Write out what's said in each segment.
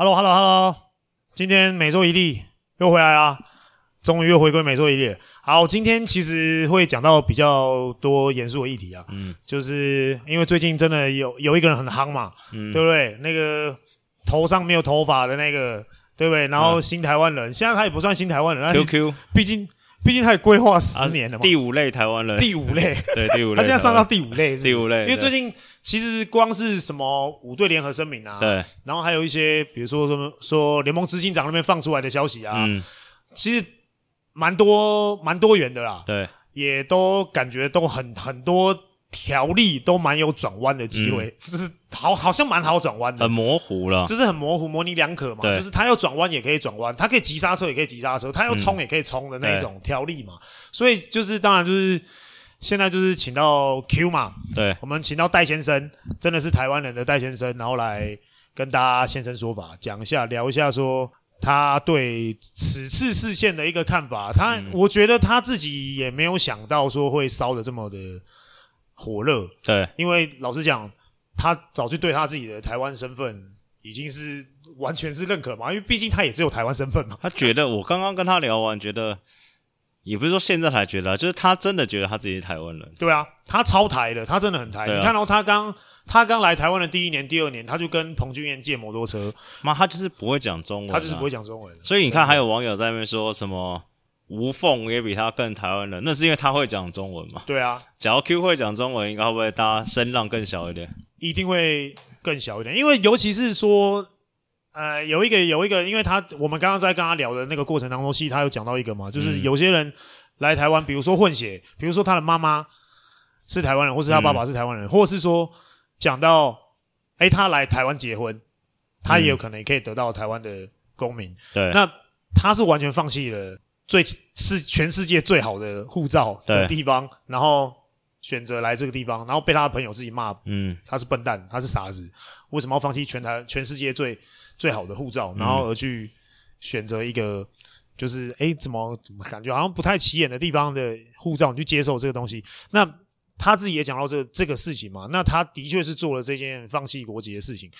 Hello，Hello，Hello，今天每周一例又回来啦，终于又回归每周一例。好，今天其实会讲到比较多严肃的议题啊，嗯，就是因为最近真的有有一个人很夯嘛，嗯，对不对？那个头上没有头发的那个，对不对？然后新台湾人，现在他也不算新台湾人，QQ，毕竟。毕竟他也规划十年了嘛，第五类台湾人，第五类，对第五类，他现在上到第五类，第五类，因为最近其实光是什么五队联合声明啊，对，然后还有一些比如说什么说联盟执行长那边放出来的消息啊，嗯，其实蛮多蛮多元的啦，对，也都感觉都很很多。条例都蛮有转弯的机会，就是好好像蛮好转弯的，很模糊了，就是很模糊，模棱两可嘛。就是他要转弯也可以转弯，他可以急刹车也可以急刹车，他要冲也可以冲的那种条例嘛。所以就是当然就是现在就是请到 Q 嘛，对，我们请到戴先生，真的是台湾人的戴先生，然后来跟大家现身说法，讲一下聊一下说他对此次事件的一个看法。他我觉得他自己也没有想到说会烧的这么的。火热，对，因为老实讲，他早就对他自己的台湾身份已经是完全是认可嘛，因为毕竟他也只有台湾身份嘛。他觉得我刚刚跟他聊完，觉得也不是说现在才觉得，就是他真的觉得他自己是台湾人。对啊，他超台的，他真的很台。你看到他刚他刚来台湾的第一年、第二年，他就跟彭俊彦借摩托车，妈，他就是不会讲中文，他就是不会讲中文。所以你看，还有网友在那边说什么。吴凤也比他更台湾人，那是因为他会讲中文嘛？对啊，假如 Q 会讲中文，应该会不会大家声浪更小一点？一定会更小一点，因为尤其是说，呃，有一个有一个，因为他我们刚刚在跟他聊的那个过程当中，其实他有讲到一个嘛，就是有些人来台湾，比如说混血，比如说他的妈妈是台湾人，或是他爸爸是台湾人，或是说讲到，哎，他来台湾结婚，他也有可能也可以得到台湾的公民。对，那他是完全放弃了。最是全世界最好的护照的地方，然后选择来这个地方，然后被他的朋友自己骂，嗯，他是笨蛋，他是傻子，为什么要放弃全台全世界最最好的护照，然后而去选择一个就是哎怎么怎么感觉好像不太起眼的地方的护照，你去接受这个东西？那他自己也讲到这这个事情嘛，那他的确是做了这件放弃国籍的事情。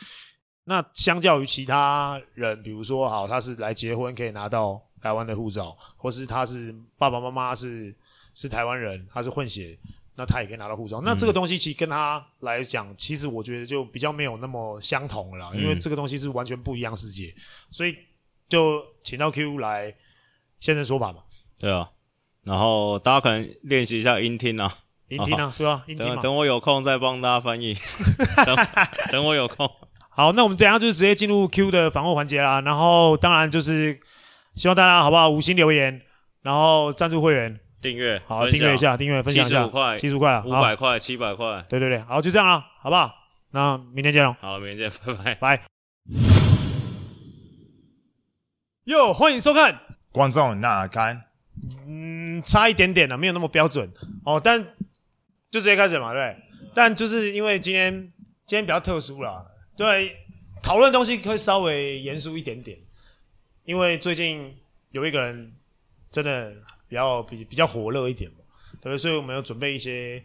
那相较于其他人，比如说好，他是来结婚可以拿到。台湾的护照，或是他是爸爸妈妈是是台湾人，他是混血，那他也可以拿到护照。那这个东西其实跟他来讲，其实我觉得就比较没有那么相同了，因为这个东西是完全不一样世界，所以就请到 Q 来现身说法嘛。对啊，然后大家可能练习一下音听啊，音听啊，对吧？等等我有空再帮大家翻译，等等我有空。好，那我们等下就直接进入 Q 的访问环节啦。然后当然就是。希望大家好不好？五星留言，然后赞助会员，订阅，好订阅一下，订阅分享一下，七十五块，七十五块，五百块，七百块，对对对，好就这样了，好不好？那明天见喽，好，明天见，拜拜，拜。哟，欢迎收看，观众那看，嗯，差一点点了，没有那么标准。哦，但就直接开始嘛，对。但就是因为今天今天比较特殊了，对，讨论东西会稍微严肃一点点。因为最近有一个人真的比较比比较火热一点嘛，对，所以我们要准备一些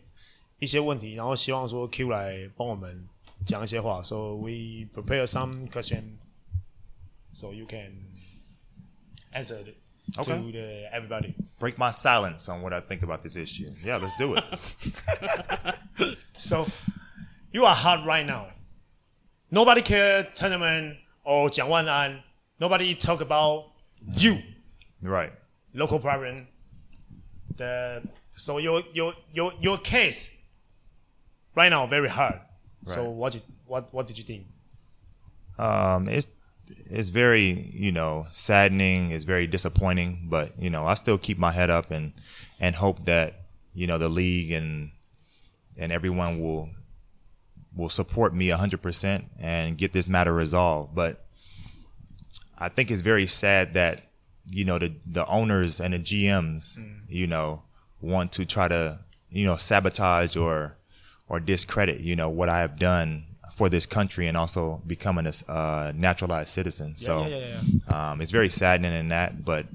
一些问题，然后希望说 Q 来帮我们讲一些话。So we prepare some question, so you can answer it to the everybody. Break my silence on what I think about this issue. Yeah, let's do it. so you are hot right now. Nobody care tournament or 蒋万安 nobody talk about you. Right. Local problem. The so your your your your case right now very hard. Right. So what did what what did you think? Um, it's it's very you know saddening. It's very disappointing, but you know I still keep my head up and and hope that you know the league and and everyone will will support me 100% and get this matter resolved. But I think it's very sad that you know the the owners and the GMs, mm. you know, want to try to you know sabotage or or discredit you know what I have done for this country and also becoming a uh, naturalized citizen. Yeah, so yeah, yeah, um, it's very saddening in that, but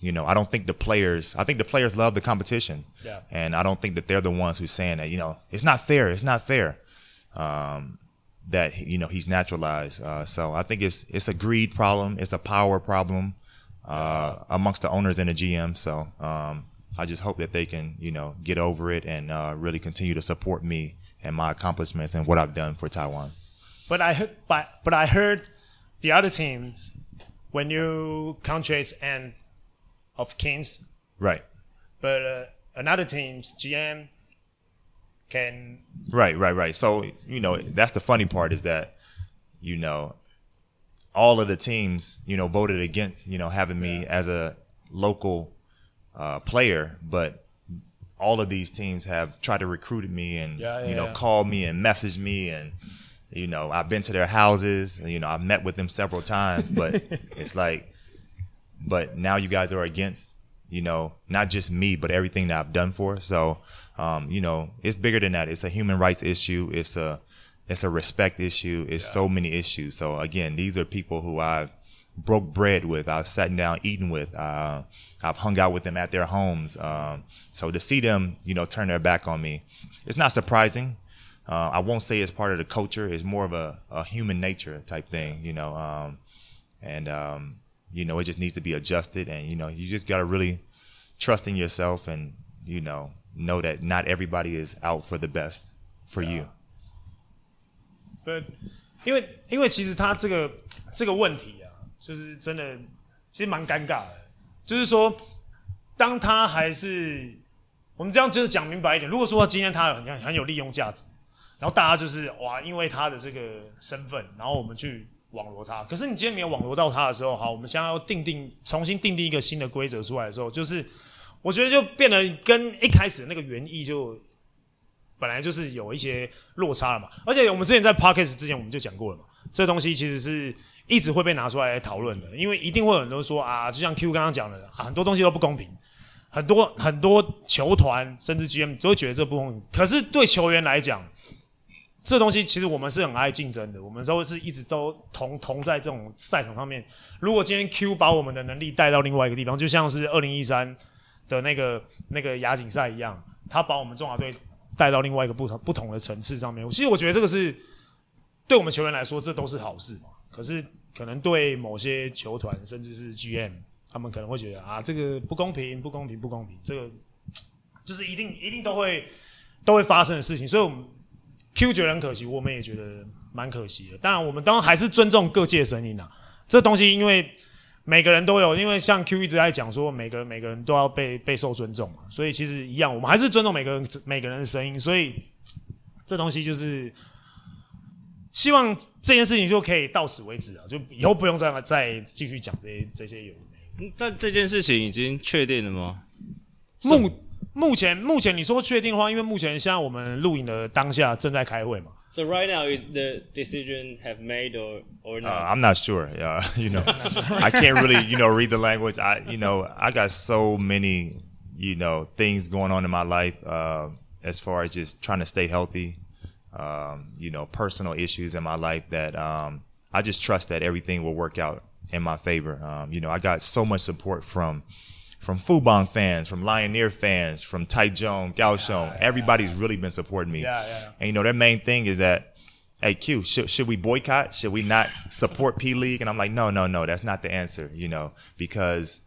you know, I don't think the players. I think the players love the competition, yeah. and I don't think that they're the ones who's saying that. You know, it's not fair. It's not fair. Um, that you know he's naturalized. Uh, so I think it's it's a greed problem, it's a power problem uh, amongst the owners and the GM. So um, I just hope that they can you know get over it and uh, really continue to support me and my accomplishments and what I've done for Taiwan. But I heard, but but I heard the other teams when you contract and of Kings, right? But uh, another team's GM can right, right, right. So you know that's the funny part is that you know all of the teams you know voted against you know having me yeah. as a local uh, player, but all of these teams have tried to recruit me and yeah, yeah, you know call me and message me and you know I've been to their houses and, you know I've met with them several times but it's like but now you guys are against you know not just me but everything that I've done for so um, you know it's bigger than that it's a human rights issue it's a it's a respect issue it's yeah. so many issues so again these are people who I've broke bread with I've sat down eating with uh, I've hung out with them at their homes um, so to see them you know turn their back on me it's not surprising uh, I won't say it's part of the culture. It's more of a, a human nature type thing, you know. Um, and um, you know, it just needs to be adjusted. And you know, you just got to really trust in yourself, and you know, know that not everybody is out for the best for you. But 因为因为其实他这个这个问题啊，就是真的其实蛮尴尬的。就是说，当他还是我们这样就是讲明白一点，如果说今天他很很有利用价值。然后大家就是哇，因为他的这个身份，然后我们去网罗他。可是你今天没有网罗到他的时候，好，我们现在要定定，重新定定一个新的规则出来的时候，就是我觉得就变得跟一开始那个原意就本来就是有一些落差了嘛。而且我们之前在 podcast 之前我们就讲过了嘛，这东西其实是一直会被拿出来讨论的，因为一定会有很多说啊，就像 Q 刚刚讲的，很多东西都不公平，很多很多球团甚至 GM 都会觉得这不公平。可是对球员来讲，这东西其实我们是很爱竞争的，我们都是一直都同同在这种赛场上面。如果今天 Q 把我们的能力带到另外一个地方，就像是二零一三的那个那个亚锦赛一样，他把我们中华队带到另外一个不同不同的层次上面。其实我觉得这个是对我们球员来说，这都是好事嘛。可是可能对某些球团甚至是 GM，他们可能会觉得啊，这个不公平，不公平，不公平。这个就是一定一定都会都会发生的事情，所以我们。Q 觉得很可惜，我们也觉得蛮可惜的。当然，我们当然还是尊重各界声音啊。这东西因为每个人都有，因为像 Q 一直在讲说，每个人每个人都要被被受尊重嘛。所以其实一样，我们还是尊重每个人每个人的声音。所以这东西就是希望这件事情就可以到此为止啊，就以后不用再再继续讲这些这些有。但这件事情已经确定了吗？目目前目前你说确定的话，因为目前现在我们录影的当下正在开会嘛。So right now is the decision have made or or not? Uh, I'm not sure. Yeah, you know, I can't really you know read the language. I you know I got so many you know things going on in my life uh, as far as just trying to stay healthy. Um, you know, personal issues in my life that um, I just trust that everything will work out in my favor. Um, you know, I got so much support from from Fubon fans, from Lioneer fans, from Taichung, Kaohsiung. Yeah, everybody's yeah. really been supporting me. Yeah, yeah. And you know, their main thing is that, hey, Q, should, should we boycott? Should we not support P League? And I'm like, no, no, no, that's not the answer, you know, because,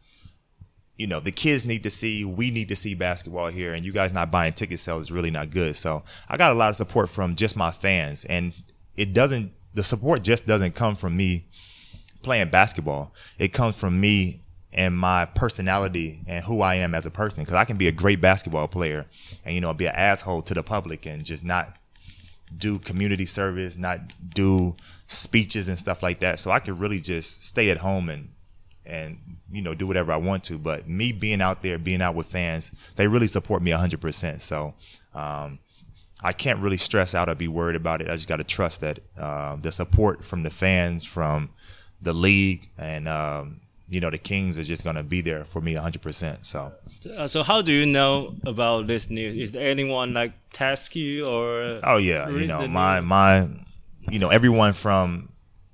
you know, the kids need to see, we need to see basketball here, and you guys not buying ticket sales is really not good. So I got a lot of support from just my fans, and it doesn't, the support just doesn't come from me playing basketball. It comes from me and my personality and who I am as a person. Because I can be a great basketball player and you know be an asshole to the public and just not do community service, not do speeches and stuff like that. So I could really just stay at home and and you know do whatever I want to. But me being out there, being out with fans, they really support me hundred percent. So. Um, I can't really stress out or be worried about it. I just got to trust that uh, the support from the fans, from the league, and um, you know the Kings are just gonna be there for me 100. percent So. Uh, so how do you know about this news? Is there anyone like task you or? Oh yeah, you know my news? my, you know everyone from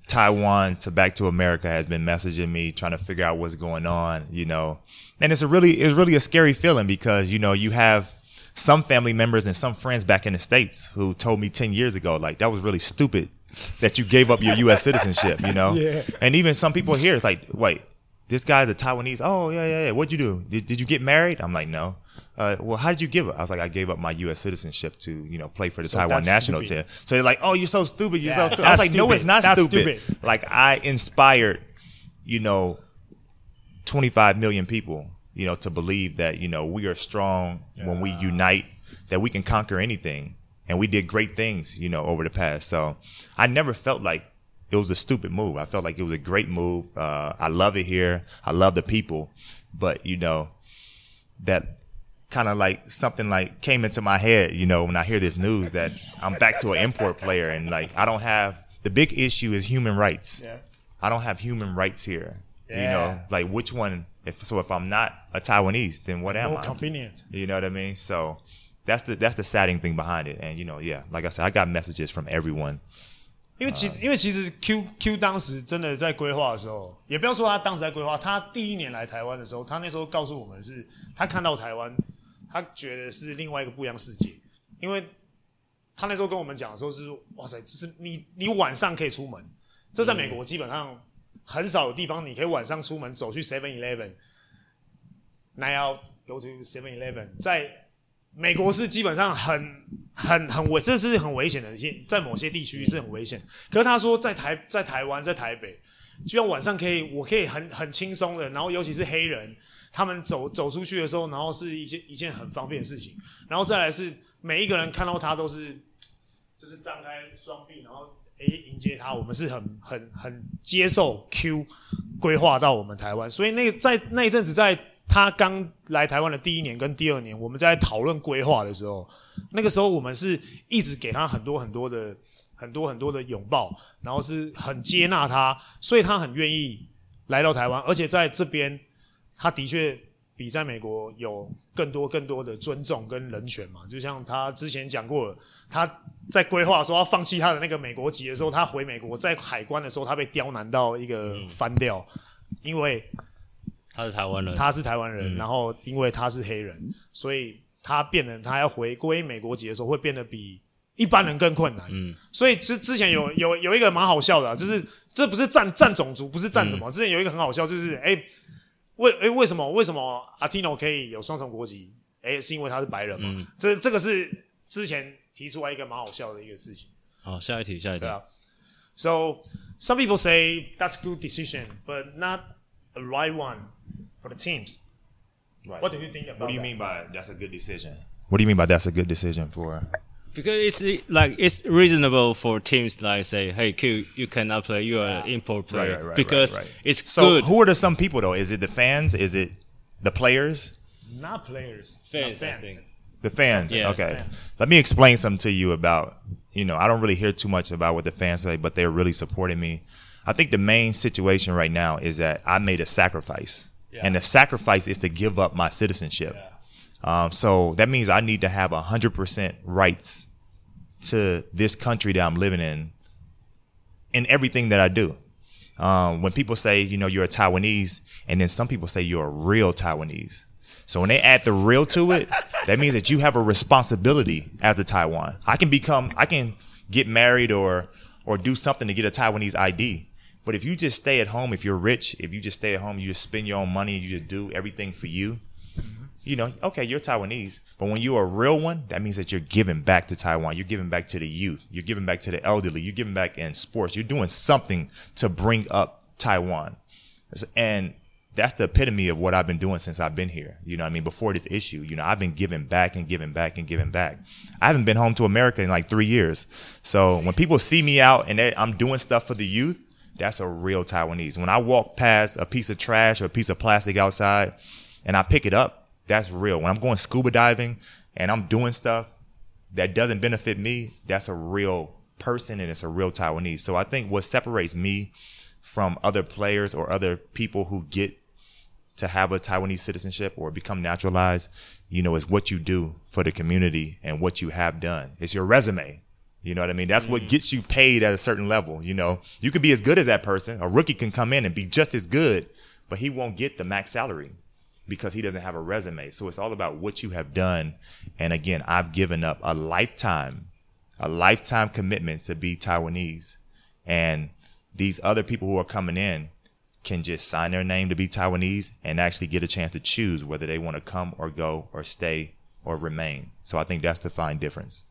Taiwan to back to America has been messaging me trying to figure out what's going on. You know, and it's a really it's really a scary feeling because you know you have some family members and some friends back in the states who told me 10 years ago like that was really stupid that you gave up your U.S. citizenship. You know, Yeah. and even some people here, it's like, wait, this guy's a Taiwanese. Oh yeah, yeah, yeah. What'd you do? Did, did you get married? I'm like, no. Uh, well, how did you give up? I was like, I gave up my U.S. citizenship to, you know, play for the So Taiwan national stupid. team. So they're like, oh, you're so stupid. You're Yeah, so stupid. I was like, no, it's not stupid. stupid. Like I inspired, you know, 25 million people, you know, to believe that, you know, we are strong when we unite, that we can conquer anything. And we did great things, you know, over the past. So I never felt like it was a stupid move. I felt like it was a great move. Uh, I love it here. I love the people. But, you know, that kind of like something like came into my head, you know, when I hear this news that I'm back to an import player and like I don't have the big issue is human rights. Yeah. I don't have human rights here. You know, like which one? If so, if I'm not a Taiwanese, then what am More I? convenient. You know what I mean? So that's the that's the saddening thing behind it. And you know, yeah, like I said, I got messages from everyone. 因为其因为其实 Q Q 当时真的在规划的时候，也不要说他当时在规划，他第一年来台湾的时候，他那时候告诉我们是，他看到台湾，他觉得是另外一个不一样世界，因为他那时候跟我们讲的时候是，哇塞，就是你你晚上可以出门，这在美国基本上很少有地方你可以晚上出门走去 Seven Eleven，那要 go to Seven Eleven，在美国是基本上很很很危，这是很危险的一些，在某些地区是很危险。可是他说在台在台湾在台北，居然晚上可以，我可以很很轻松的，然后尤其是黑人，他们走走出去的时候，然后是一件一件很方便的事情。然后再来是每一个人看到他都是就是张开双臂，然后诶迎接他，我们是很很很接受 Q 规划到我们台湾，所以那个在那一阵子在。他刚来台湾的第一年跟第二年，我们在讨论规划的时候，那个时候我们是一直给他很多很多的、很多很多的拥抱，然后是很接纳他，所以他很愿意来到台湾，而且在这边，他的确比在美国有更多更多的尊重跟人权嘛。就像他之前讲过了，他在规划说要放弃他的那个美国籍的时候，他回美国在海关的时候，他被刁难到一个翻掉，因为。他是台湾人，他是台湾人，然后因为他是黑人，所以他变得他要回归美国籍的时候，会变得比一般人更困难。嗯，所以之之前有 有有一个蛮好笑的、啊，就是这不是占占种族，不是占什么。之前有一个很好笑，就是哎、为哎为什么为什么阿 Tino 可以有双重国籍？哎，是因为他是白人嘛？这这个是之前提出来一个蛮好笑的一个事情。好，下一题，下一题对。啊。So some people say that's good decision, but not a right one for the teams. Right. What do you think about What do you that? mean by that's a good decision? What do you mean by that's a good decision for? Because it's like it's reasonable for teams like say, "Hey, Q, you cannot play. You are an ah. import player." right, right, because right, right. it's So good. who are the some people though? Is it the fans? Is it the players? Not players. Fans, not I think. The fans. Yeah. okay. Fans. Let me explain something to you about, you know, I don't really hear too much about what the fans say, but they're really supporting me. I think the main situation right now is that I made a sacrifice. And the sacrifice is to give up my citizenship. Um, so that means I need to have 100% rights to this country that I'm living in in everything that I do. Um, when people say, you know, you're a Taiwanese, and then some people say you're a real Taiwanese. So when they add the real to it, that means that you have a responsibility as a Taiwan. I can become, I can get married or or do something to get a Taiwanese ID. But if you just stay at home, if you're rich, if you just stay at home, you just spend your own money, you just do everything for you. Mm-hmm. You know, okay, you're Taiwanese, but when you're a real one, that means that you're giving back to Taiwan. You're giving back to the youth. You're giving back to the elderly. You're giving back in sports. You're doing something to bring up Taiwan. And that's the epitome of what I've been doing since I've been here. You know what I mean? Before this issue, you know, I've been giving back and giving back and giving back. I haven't been home to America in like three years. So when people see me out and they, I'm doing stuff for the youth, that's a real Taiwanese. When I walk past a piece of trash or a piece of plastic outside and I pick it up, that's real. When I'm going scuba diving and I'm doing stuff that doesn't benefit me, that's a real person and it's a real Taiwanese. So I think what separates me from other players or other people who get to have a Taiwanese citizenship or become naturalized, you know, is what you do for the community and what you have done. It's your resume. You know what I mean? That's what mm. gets you paid at a certain level. You know, you could be as good as that person. A rookie can come in and be just as good, but he won't get the max salary because he doesn't have a resume. So it's all about what you have done. And again, I've given up a lifetime, a lifetime commitment to be Taiwanese. and these other people who are coming in can just sign their name to be Taiwanese and actually get a chance to choose whether they want to come or go or stay or remain. So I think that's the fine difference.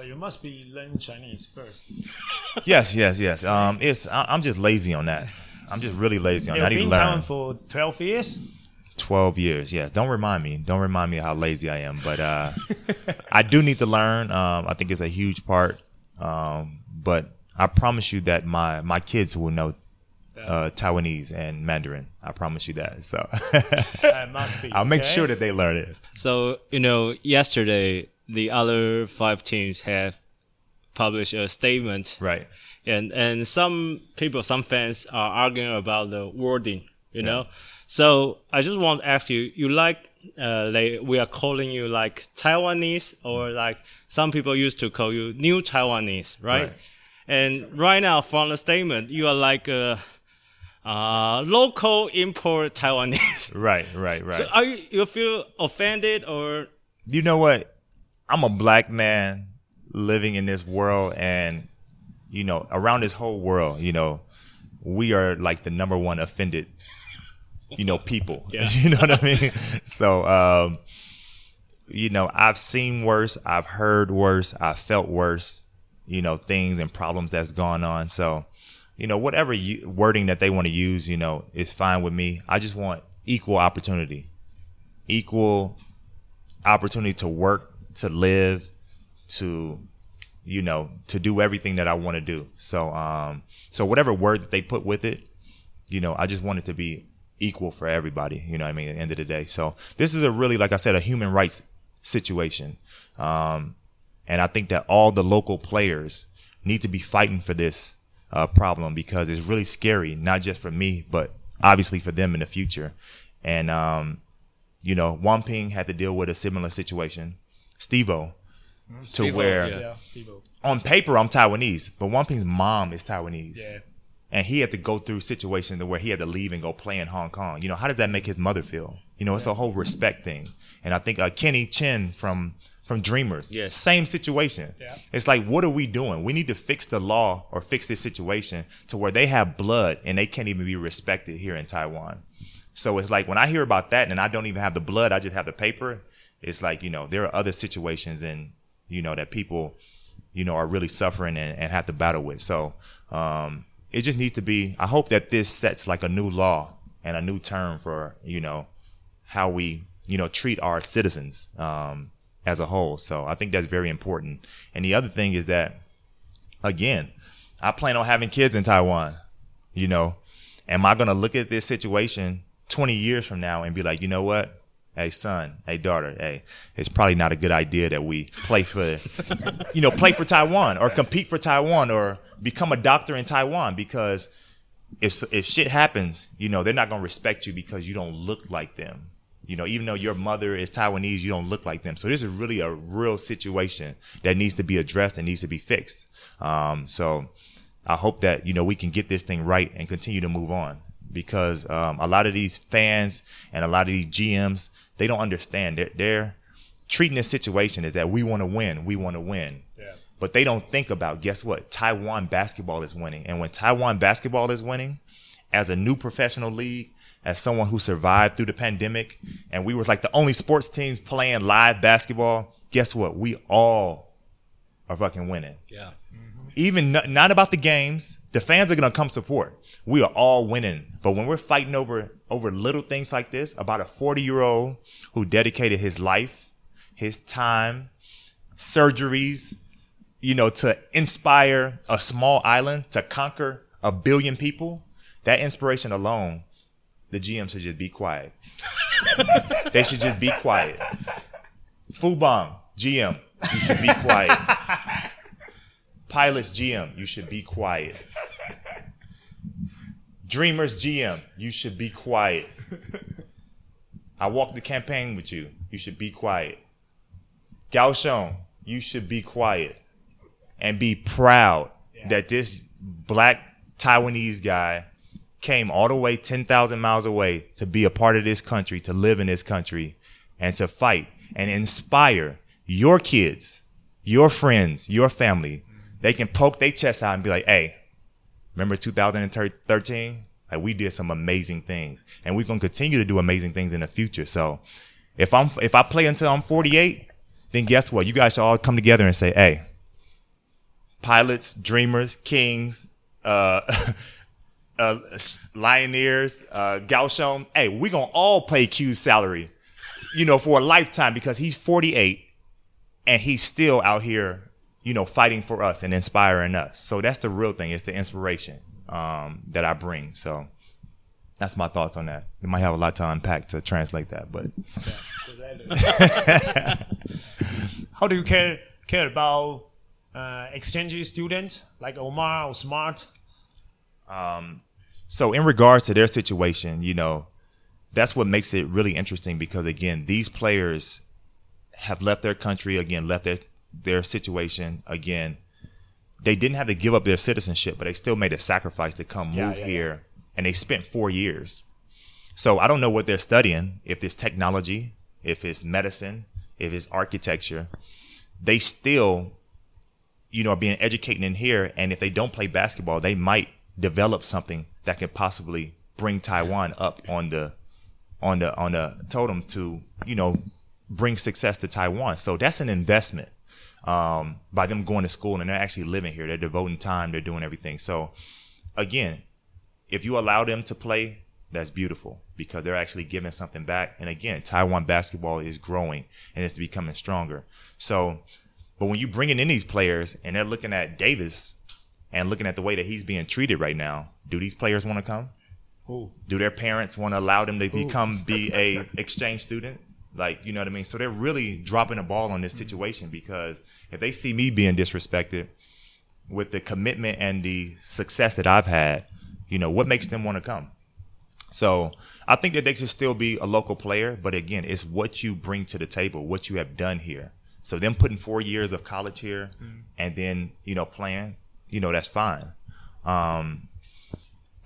But you must be learning Chinese first. yes, yes, yes. Um, it's I, am just lazy on that. I'm just really lazy on that. I need to learn. for 12 years. 12 years. Yeah. Don't remind me. Don't remind me how lazy I am. But uh, I do need to learn. Um, I think it's a huge part. Um, but I promise you that my my kids will know uh, Taiwanese and Mandarin. I promise you that. So that must be. I'll make sure that they learn it. So you know, yesterday the other five teams have published a statement, right? And and some people, some fans are arguing about the wording. You yeah. know, so I just want to ask you: you like uh, like we are calling you like Taiwanese, or like some people used to call you New Taiwanese, right? right. And right now, from the statement, you are like a uh, local import Taiwanese. Right, right, right. So are you you feel offended or? You know what? I'm a black man living in this world, and you know, around this whole world, you know, we are like the number one offended, you know, people. Yeah. you know what I mean? so, um, you know, I've seen worse, I've heard worse, I've felt worse, you know, things and problems that's gone on. So, you know, whatever you, wording that they want to use, you know, is fine with me. I just want equal opportunity, equal opportunity to work, to live, to, you know, to do everything that I want to do. So, um, so whatever word that they put with it, you know, I just want it to be equal for everybody. You know I mean? At the end of the day. So this is a really, like I said, a human rights situation. Um, and I think that all the local players need to be fighting for this uh, problem because it's really scary, not just for me, but obviously for them in the future. And, um, you know, Ping had to deal with a similar situation. Stevo, mm-hmm. to Steve-O, where yeah. on paper I'm Taiwanese, but Ping's mom is Taiwanese. Yeah. And he had to go through situations where he had to leave and go play in Hong Kong. You know, how does that make his mother feel? You know, it's yeah. a whole respect thing. And I think uh, Kenny Chen from from Dreamers. Yes. Same situation. Yeah. It's like, what are we doing? We need to fix the law or fix this situation to where they have blood and they can't even be respected here in Taiwan. So it's like when I hear about that and I don't even have the blood, I just have the paper. It's like, you know, there are other situations and, you know, that people, you know, are really suffering and, and have to battle with. So, um, it just needs to be, I hope that this sets like a new law and a new term for, you know, how we, you know, treat our citizens. Um, as a whole. So I think that's very important. And the other thing is that, again, I plan on having kids in Taiwan. You know, am I going to look at this situation 20 years from now and be like, you know what? Hey, son, hey, daughter, hey, it's probably not a good idea that we play for, you know, play for Taiwan or compete for Taiwan or become a doctor in Taiwan because if, if shit happens, you know, they're not going to respect you because you don't look like them. You know, even though your mother is Taiwanese, you don't look like them. So this is really a real situation that needs to be addressed and needs to be fixed. Um, so I hope that, you know, we can get this thing right and continue to move on because, um, a lot of these fans and a lot of these GMs, they don't understand that they're, they're treating this situation is that we want to win. We want to win. Yeah. But they don't think about, guess what? Taiwan basketball is winning. And when Taiwan basketball is winning as a new professional league, as someone who survived through the pandemic and we were like the only sports teams playing live basketball, guess what? We all are fucking winning. Yeah. Mm-hmm. Even not, not about the games. The fans are going to come support. We are all winning. But when we're fighting over, over little things like this, about a 40 year old who dedicated his life, his time, surgeries, you know, to inspire a small island to conquer a billion people, that inspiration alone the GM should just be quiet. they should just be quiet. Fubon, GM, you should be quiet. Pilots, GM, you should be quiet. Dreamers, GM, you should be quiet. I walked the campaign with you. You should be quiet. Kaohsiung, you should be quiet and be proud yeah. that this black Taiwanese guy came all the way 10,000 miles away to be a part of this country, to live in this country, and to fight and inspire your kids, your friends, your family. They can poke their chest out and be like, hey, Remember 2013? Like we did some amazing things, and we're gonna continue to do amazing things in the future. So, if I'm if I play until I'm 48, then guess what? You guys should all come together and say, "Hey, pilots, dreamers, kings, uh, uh, Lioneers, uh, Kaohsiung. Hey, we're gonna all pay Q's salary, you know, for a lifetime because he's 48 and he's still out here, you know, fighting for us and inspiring us. So that's the real thing. It's the inspiration um, that I bring. So that's my thoughts on that. We might have a lot to unpack to translate that, but how do you care care about uh, exchange students like Omar or Smart? Um, so in regards to their situation, you know, that's what makes it really interesting because again, these players have left their country again, left their their situation again. They didn't have to give up their citizenship, but they still made a sacrifice to come yeah, move yeah, here, yeah. and they spent four years. So I don't know what they're studying. If it's technology, if it's medicine, if it's architecture, they still, you know, are being educated in here. And if they don't play basketball, they might develop something that could possibly bring Taiwan up on the on the on the totem to you know bring success to Taiwan. So that's an investment um, by them going to school and they're actually living here. They're devoting time. They're doing everything. So again, if you allow them to play, that's beautiful because they're actually giving something back. And again, Taiwan basketball is growing and it's becoming stronger. So, but when you bringing in these players and they're looking at Davis and looking at the way that he's being treated right now, do these players want to come? Ooh. Do their parents want to allow them to Ooh. become be a exchange student? Like, you know what I mean? So they're really dropping a ball on this situation because if they see me being disrespected with the commitment and the success that I've had, you know, what makes them want to come? So I think that they should still be a local player, but again, it's what you bring to the table, what you have done here. So them putting four years of college here mm. and then, you know, playing, you know, that's fine. Um,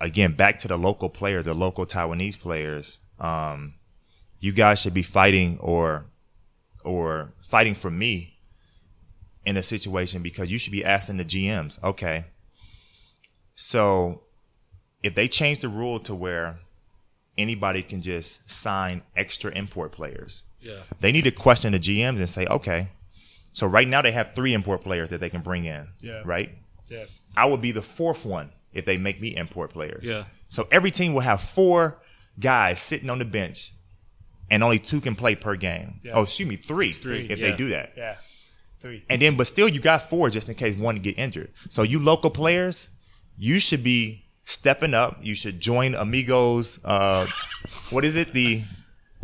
again, back to the local players, the local Taiwanese players, um, you guys should be fighting or, or fighting for me in a situation because you should be asking the GMs, okay, so if they change the rule to where anybody can just sign extra import players, yeah. they need to question the GMs and say, okay, so right now they have three import players that they can bring in, yeah. right? Yeah. I would be the fourth one if they make me import players. Yeah. So every team will have four guys sitting on the bench, and only two can play per game. Yes. Oh, excuse me, three. Three if yeah. they do that. Yeah. Three. And then, but still, you got four just in case one get injured. So you local players, you should be stepping up. You should join Amigos. Uh, what is it? The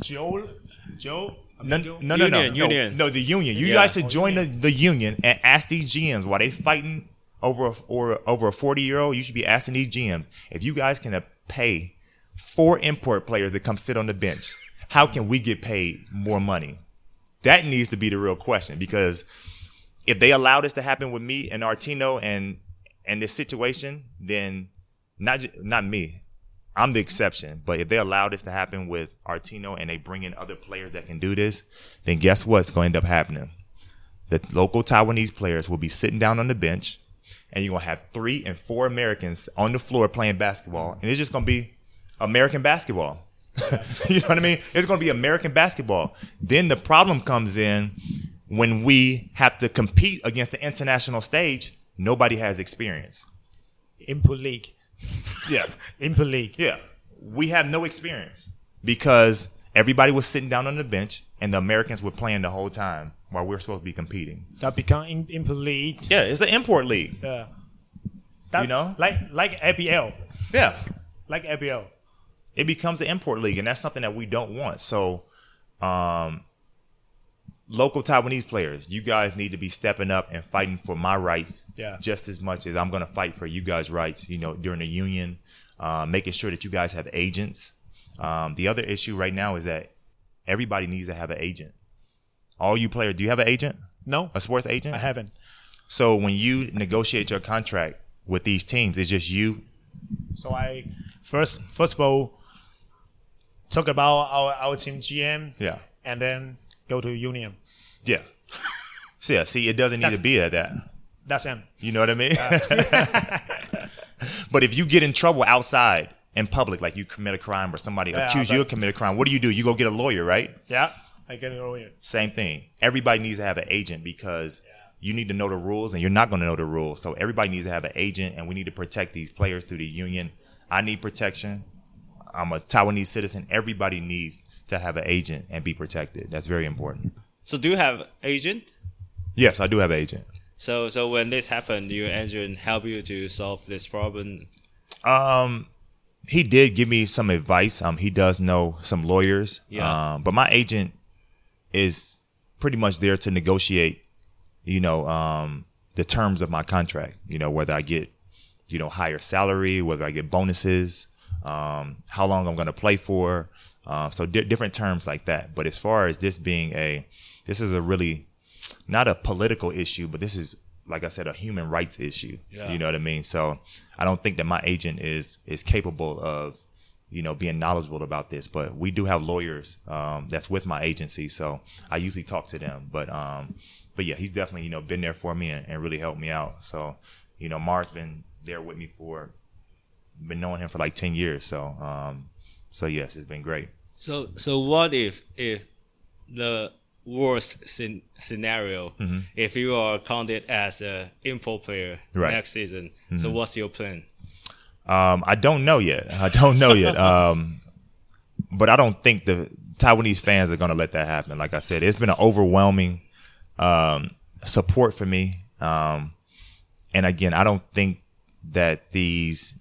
Joe. Joe. No, no, no, no, union, no, union. no, the union. You yeah. guys should join the, the union and ask these GMs why they fighting over a, or over a 40 year old, you should be asking these GMs if you guys can pay four import players to come sit on the bench. How can we get paid more money? That needs to be the real question because if they allow this to happen with me and Artino and and this situation, then not not me, I'm the exception. But if they allow this to happen with Artino and they bring in other players that can do this, then guess what's going to end up happening? The local Taiwanese players will be sitting down on the bench and you're gonna have three and four Americans on the floor playing basketball, and it's just gonna be American basketball. you know what I mean? It's gonna be American basketball. Then the problem comes in when we have to compete against the international stage. Nobody has experience. Input league. Yeah. Input league. Yeah. We have no experience because everybody was sitting down on the bench and the Americans were playing the whole time while we're supposed to be competing. That become in, import league. Yeah, it's an import league. Yeah. That, you know, like like ABL. Yeah. Like ABL. It becomes an import league, and that's something that we don't want. So, um, local Taiwanese players, you guys need to be stepping up and fighting for my rights yeah. just as much as I'm going to fight for you guys' rights. You know, during the union, uh, making sure that you guys have agents. Um, the other issue right now is that everybody needs to have an agent. All you players, do you have an agent? No. A sports agent? I haven't. So when you negotiate your contract with these teams, it's just you. So I first first of all talk about our, our team GM. Yeah. And then go to union. Yeah. so yeah, see, it doesn't need that's, to be at that. That's him. You know what I mean? Uh, but if you get in trouble outside in public, like you commit a crime or somebody yeah, accuse you of committing a crime, what do you do? You go get a lawyer, right? Yeah, I get a lawyer. Same thing. Everybody needs to have an agent because yeah. you need to know the rules, and you're not going to know the rules. So everybody needs to have an agent, and we need to protect these players through the union. I need protection. I'm a Taiwanese citizen. Everybody needs to have an agent and be protected. That's very important. So, do you have agent? Yes, I do have an agent. So, so when this happened, your agent help you to solve this problem? Um, he did give me some advice. Um, he does know some lawyers. Yeah. Um, but my agent is pretty much there to negotiate. You know, um, the terms of my contract. You know, whether I get, you know, higher salary, whether I get bonuses, um, how long I'm going to play for. Uh, so di- different terms like that. But as far as this being a, this is a really not a political issue, but this is like I said, a human rights issue. Yeah. You know what I mean? So I don't think that my agent is is capable of, you know, being knowledgeable about this. But we do have lawyers um, that's with my agency, so I usually talk to them. But um, but yeah, he's definitely you know been there for me and, and really helped me out. So you know, Mar's been there with me for been knowing him for like ten years. So um, so yes, it's been great. So so what if if the worst scen- scenario mm-hmm. if you are counted as a import player right. next season. Mm-hmm. So what's your plan? Um, I don't know yet. I don't know yet. Um, but I don't think the Taiwanese fans are going to let that happen. Like I said, it's been an overwhelming um, support for me. Um, and again, I don't think that these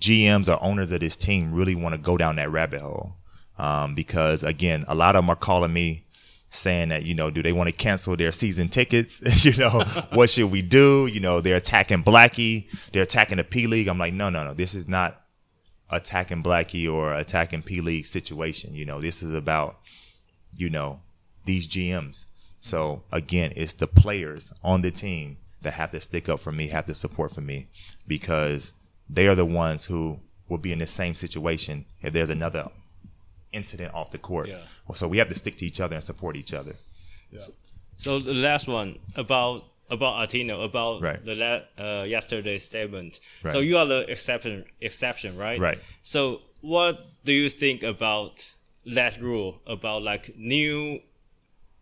GMs or owners of this team really want to go down that rabbit hole. Um, because again, a lot of them are calling me saying that you know do they want to cancel their season tickets? You know what should we do? You know they're attacking blackie they're attacking the p league. I'm like no no no this is not attacking blackie or attacking p league situation. You know this is about you know these gms so again it's the players on the team that have to stick up for me have to support for me because they are the ones who will be in the same situation if there's another incident off the court. Yeah. So we have to stick to each other and support each other. Yeah. So, so the last one about about Artino about right. the la- uh, yesterday's statement. Right. So you are the exception exception, right? Right. So what do you think about that rule about like new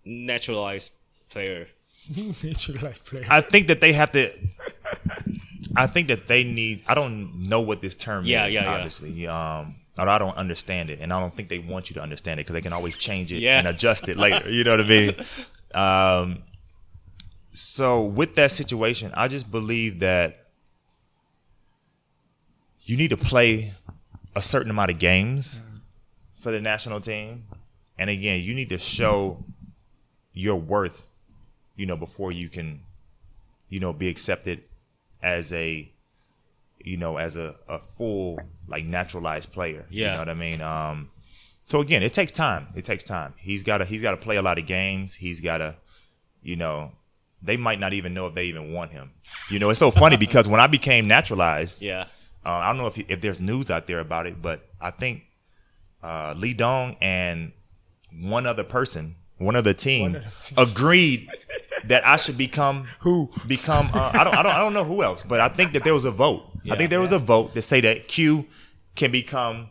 naturalized player? naturalized player. I think that they have to. I think that they need. I don't know what this term yeah, is. Yeah, obviously, yeah. Um, I don't understand it, and I don't think they want you to understand it because they can always change it yeah. and adjust it later. You know what I mean? Um, so with that situation, I just believe that you need to play a certain amount of games for the national team, and again, you need to show your worth, you know, before you can, you know, be accepted as a you know, as a, a full like naturalized player. Yeah. You know what I mean? Um, so again, it takes time. It takes time. He's got to he's got to play a lot of games. He's got to, you know, they might not even know if they even want him. You know, it's so funny because when I became naturalized, yeah, uh, I don't know if if there's news out there about it, but I think uh, Lee Dong and one other person one of the team, agreed that I should become who become. Uh, I don't. I don't. I don't know who else, but I think that there was a vote. Yeah, I think there yeah. was a vote to say that Q can become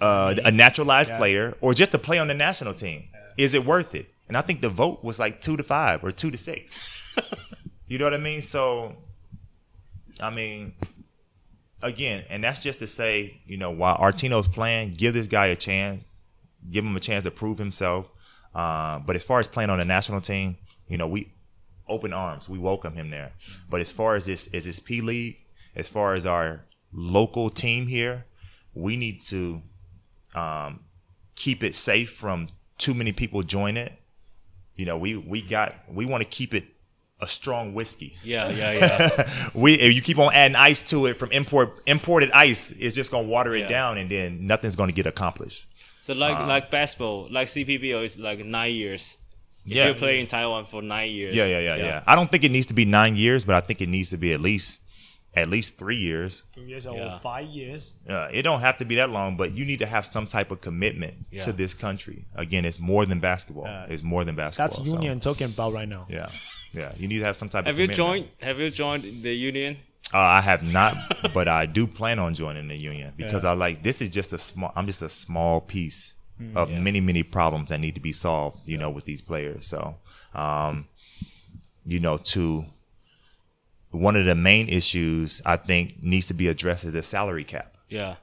uh, a naturalized yeah. player or just to play on the national team. Is it worth it? And I think the vote was like two to five or two to six. you know what I mean? So, I mean, again, and that's just to say, you know, while Artino's playing, give this guy a chance, give him a chance to prove himself uh, but as far as playing on the national team, you know, we open arms, we welcome him there. But as far as this, as this P League, as far as our local team here, we need to um, keep it safe from too many people join it. You know, we we got we want to keep it a strong whiskey. Yeah, yeah, yeah. we if you keep on adding ice to it from import imported ice, it's just gonna water it yeah. down, and then nothing's gonna get accomplished. So like um, like basketball, like CPBL is like nine years. If yeah. you're playing in Taiwan for nine years. Yeah, yeah, yeah, yeah, yeah. I don't think it needs to be nine years, but I think it needs to be at least at least three years. Three years or yeah. five years. Yeah, it don't have to be that long, but you need to have some type of commitment yeah. to this country. Again, it's more than basketball. Uh, it's more than basketball. That's union so. talking about right now. Yeah, yeah. You need to have some type. Have you joined? Have you joined the union? Uh, I have not, but I do plan on joining the union because yeah. I like this is just a small. I'm just a small piece of yeah. many many problems that need to be solved. You know, with these players. So, um, you know, to one of the main issues I think needs to be addressed is a salary cap. Yeah,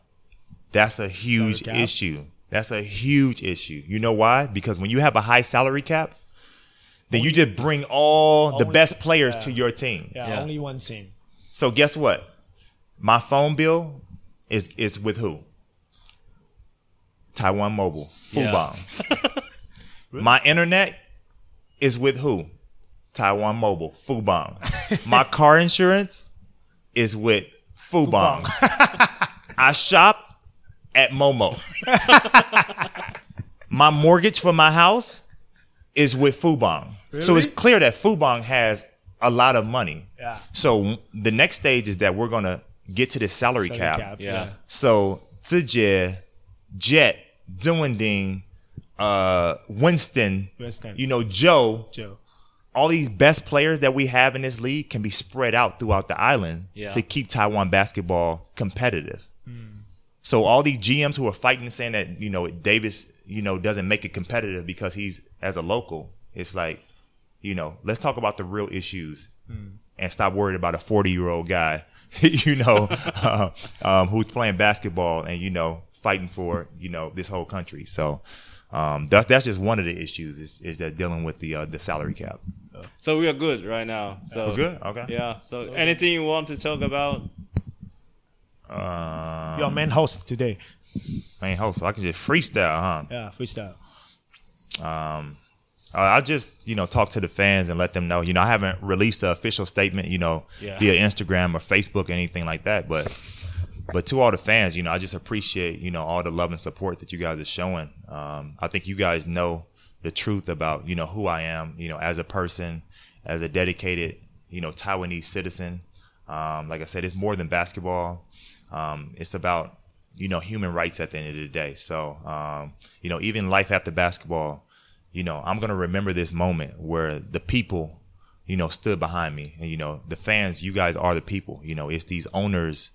that's a huge issue. That's a huge issue. You know why? Because when you have a high salary cap, then only, you just bring all the best players yeah. to your team. Yeah, yeah, only one team. So guess what? My phone bill is is with who? Taiwan Mobile, Fubon. Yeah. My internet is with who? Taiwan Mobile, Fubon. My car insurance is with Fubon. I shop at Momo. my mortgage for my house is with Fubon. Really? So it's clear that Fubon has a lot of money. Yeah. So the next stage is that we're gonna get to the salary, salary cap. cap. Yeah. So Zijie, Jet, Ding, uh, Winston, Winston, you know, Joe, Joe. All these best players that we have in this league can be spread out throughout the island yeah. to keep Taiwan basketball competitive. Mm. So all these GMs who are fighting saying that, you know, Davis, you know, doesn't make it competitive because he's as a local, it's like you know, let's talk about the real issues mm. and stop worrying about a 40 year old guy, you know, uh, um, who's playing basketball and, you know, fighting for, you know, this whole country. So, um, that's, that's just one of the issues is, is that dealing with the, uh, the salary cap. So we are good right now. So we're good. Okay. Yeah. So, so anything you want to talk about? Um, Your main host today. Main host. So I can just freestyle, huh? Yeah, freestyle. Um, uh, I just you know talk to the fans and let them know. You know, I haven't released an official statement, you know, yeah. via Instagram or Facebook or anything like that. But but to all the fans, you know, I just appreciate you know all the love and support that you guys are showing. Um, I think you guys know the truth about you know who I am, you know, as a person, as a dedicated you know Taiwanese citizen. Um, like I said, it's more than basketball. Um, it's about you know human rights at the end of the day. So um, you know, even life after basketball you know, I'm gonna remember this moment where the people, you know, stood behind me, and you know, the fans, you guys are the people. You know, it's these owners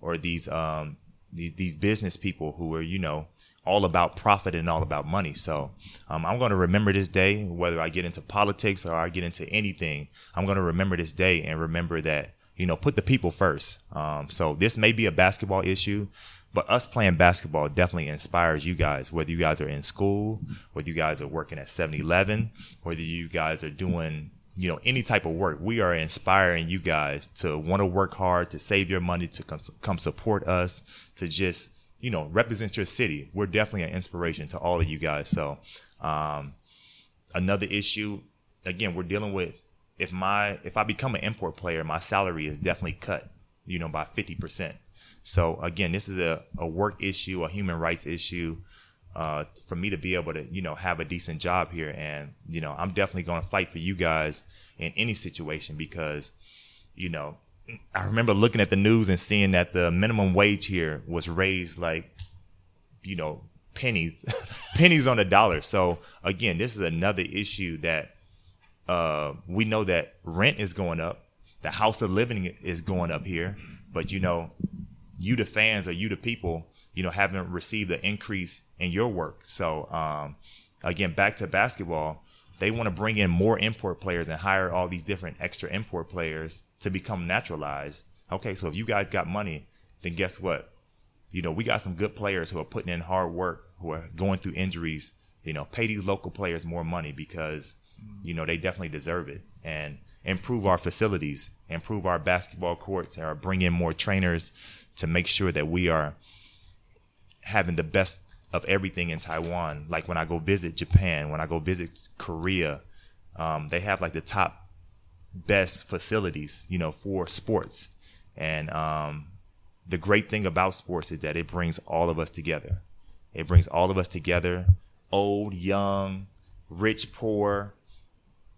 or these um these, business people who are, you know, all about profit and all about money. So um, I'm going to remember this day, whether I get into politics or I get into anything. I'm going to remember this day and remember that you know put the people first. Um, so this may be a basketball issue, but us playing basketball definitely inspires you guys, whether you guys are in school, whether you guys are working at 7 Eleven, whether you guys are doing, you know, any type of work. We are inspiring you guys to want to work hard, to save your money, to come, come support us, to just, you know, represent your city. We're definitely an inspiration to all of you guys. So, um, another issue, again, we're dealing with if my, if I become an import player, my salary is definitely cut, you know, by 50%. So again, this is a, a work issue, a human rights issue. Uh, for me to be able to, you know, have a decent job here, and you know, I'm definitely going to fight for you guys in any situation because, you know, I remember looking at the news and seeing that the minimum wage here was raised like, you know, pennies, pennies on a dollar. So again, this is another issue that uh, we know that rent is going up, the house of living is going up here, but you know, you the fans or you the people, you know, haven't received the increase in your work. So um, again, back to basketball, they want to bring in more import players and hire all these different extra import players to become naturalized. Okay, so if you guys got money, then guess what? You know, we got some good players who are putting in hard work, who are going through injuries. You know, pay these local players more money because, you know, they definitely deserve it. And improve our facilities, improve our basketball courts, or bring in more trainers to make sure that we are having the best of everything in Taiwan. Like when I go visit Japan, when I go visit Korea, um, they have like the top best facilities, you know, for sports. And um, the great thing about sports is that it brings all of us together. It brings all of us together, old, young, rich, poor,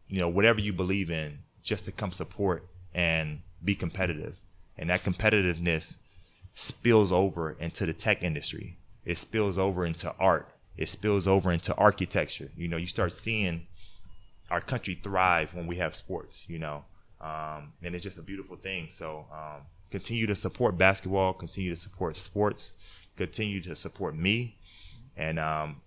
you know, whatever you believe in, just to come support and be competitive. And that competitiveness spills over into the tech industry. It spills over into art. It spills over into architecture. You know, you start seeing our country thrive when we have sports, you know. Um, and it's just a beautiful thing. So, um, continue to support basketball, continue to support sports, continue to support me, and um,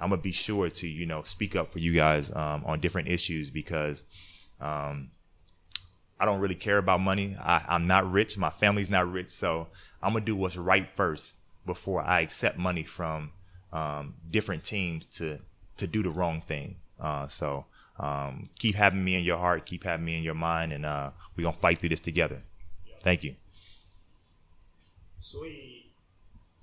I'm gonna be sure to you know speak up for you guys um, on different issues because um, I don't really care about money. I, I'm not rich. My family's not rich, so I'm gonna do what's right first before I accept money from um, different teams to to do the wrong thing. Uh, so um, keep having me in your heart, keep having me in your mind, and uh, we're gonna fight through this together. Thank you. 所以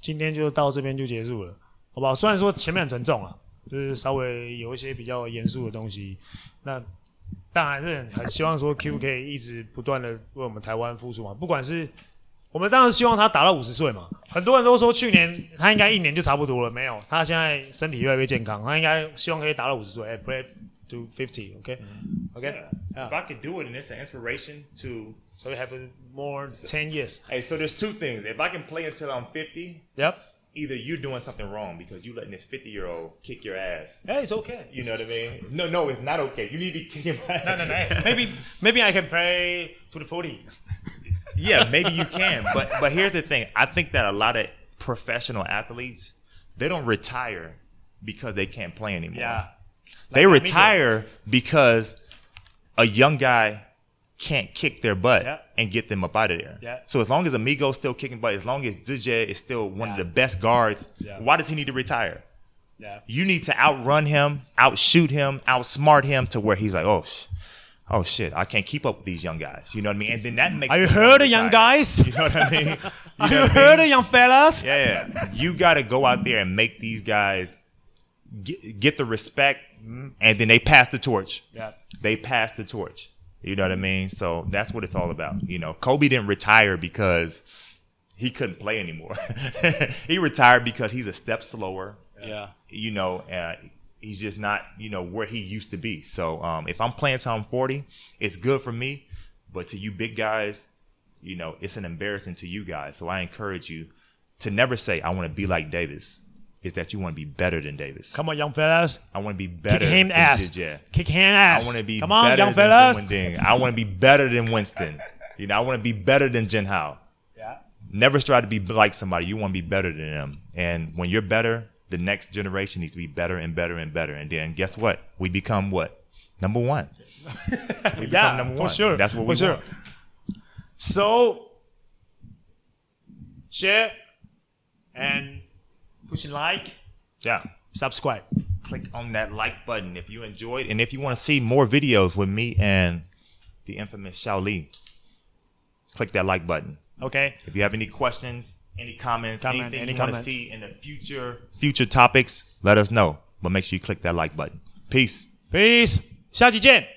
今天就到这边就结束了，好不好？虽然说前面很沉重啊，就是稍微有一些比较严肃的东西，那但还是很希望说 Q 可以一直不断的为我们台湾付出嘛，不管是。 我们当然希望他打到五十岁嘛。很多人都说去年他应该一年就差不多了，没有，他现在身体越来越健康，他应该希望可以打到五十岁。哎，play to fifty, okay, okay. If I could do it, and it's an inspiration to, so we have more ten years. Hey, so there's two things. If I can play until I'm fifty, yep. Either you're doing something wrong because you letting this 50 year old kick your ass. Hey, it's okay. You know what I mean? No, no, it's not okay. You need to be kicking my ass. No, no, no. maybe, maybe I can play to the 40 yeah, maybe you can, but but here's the thing. I think that a lot of professional athletes they don't retire because they can't play anymore. Yeah. Like they retire because a young guy can't kick their butt yeah. and get them up out of there. Yeah. So as long as Amigo's still kicking butt, as long as DJ is still one yeah. of the best guards, yeah. why does he need to retire? Yeah. You need to outrun him, outshoot him, outsmart him to where he's like, oh, oh shit, I can't keep up with these young guys. You know what I mean? And then that makes. Have you heard of young guys? You know what I mean? You Have you heard mean? of young fellas? Yeah, yeah. You got to go out there and make these guys get, get the respect, mm-hmm. and then they pass the torch. Yeah. They pass the torch. You know what I mean? So that's what it's all about. You know, Kobe didn't retire because he couldn't play anymore. he retired because he's a step slower. Yeah. You know, uh, he's just not, you know, where he used to be. So um, if I'm playing till I'm 40, it's good for me. But to you big guys, you know, it's an embarrassment to you guys. So I encourage you to never say, I want to be like Davis. Is that you want to be better than Davis? Come on, young fellas. I want to be better. Kick him ass. Yeah. Kick him ass. I want to be Come on, young fellas. I want to be better than Winston. You know, I want to be better than Jin Hao. Yeah. Never strive to be like somebody. You want to be better than them. And when you're better, the next generation needs to be better and better and better. And then guess what? We become what? Number one. we yeah, number one. for sure. That's what we for want. So share and push like. Yeah. Subscribe. Click on that like button if you enjoyed, and if you want to see more videos with me and the infamous Shao Li, click that like button. Okay. If you have any questions, any comments, Comment, anything any you want to see in the future future topics, let us know. But make sure you click that like button. Peace. Peace. 下期见。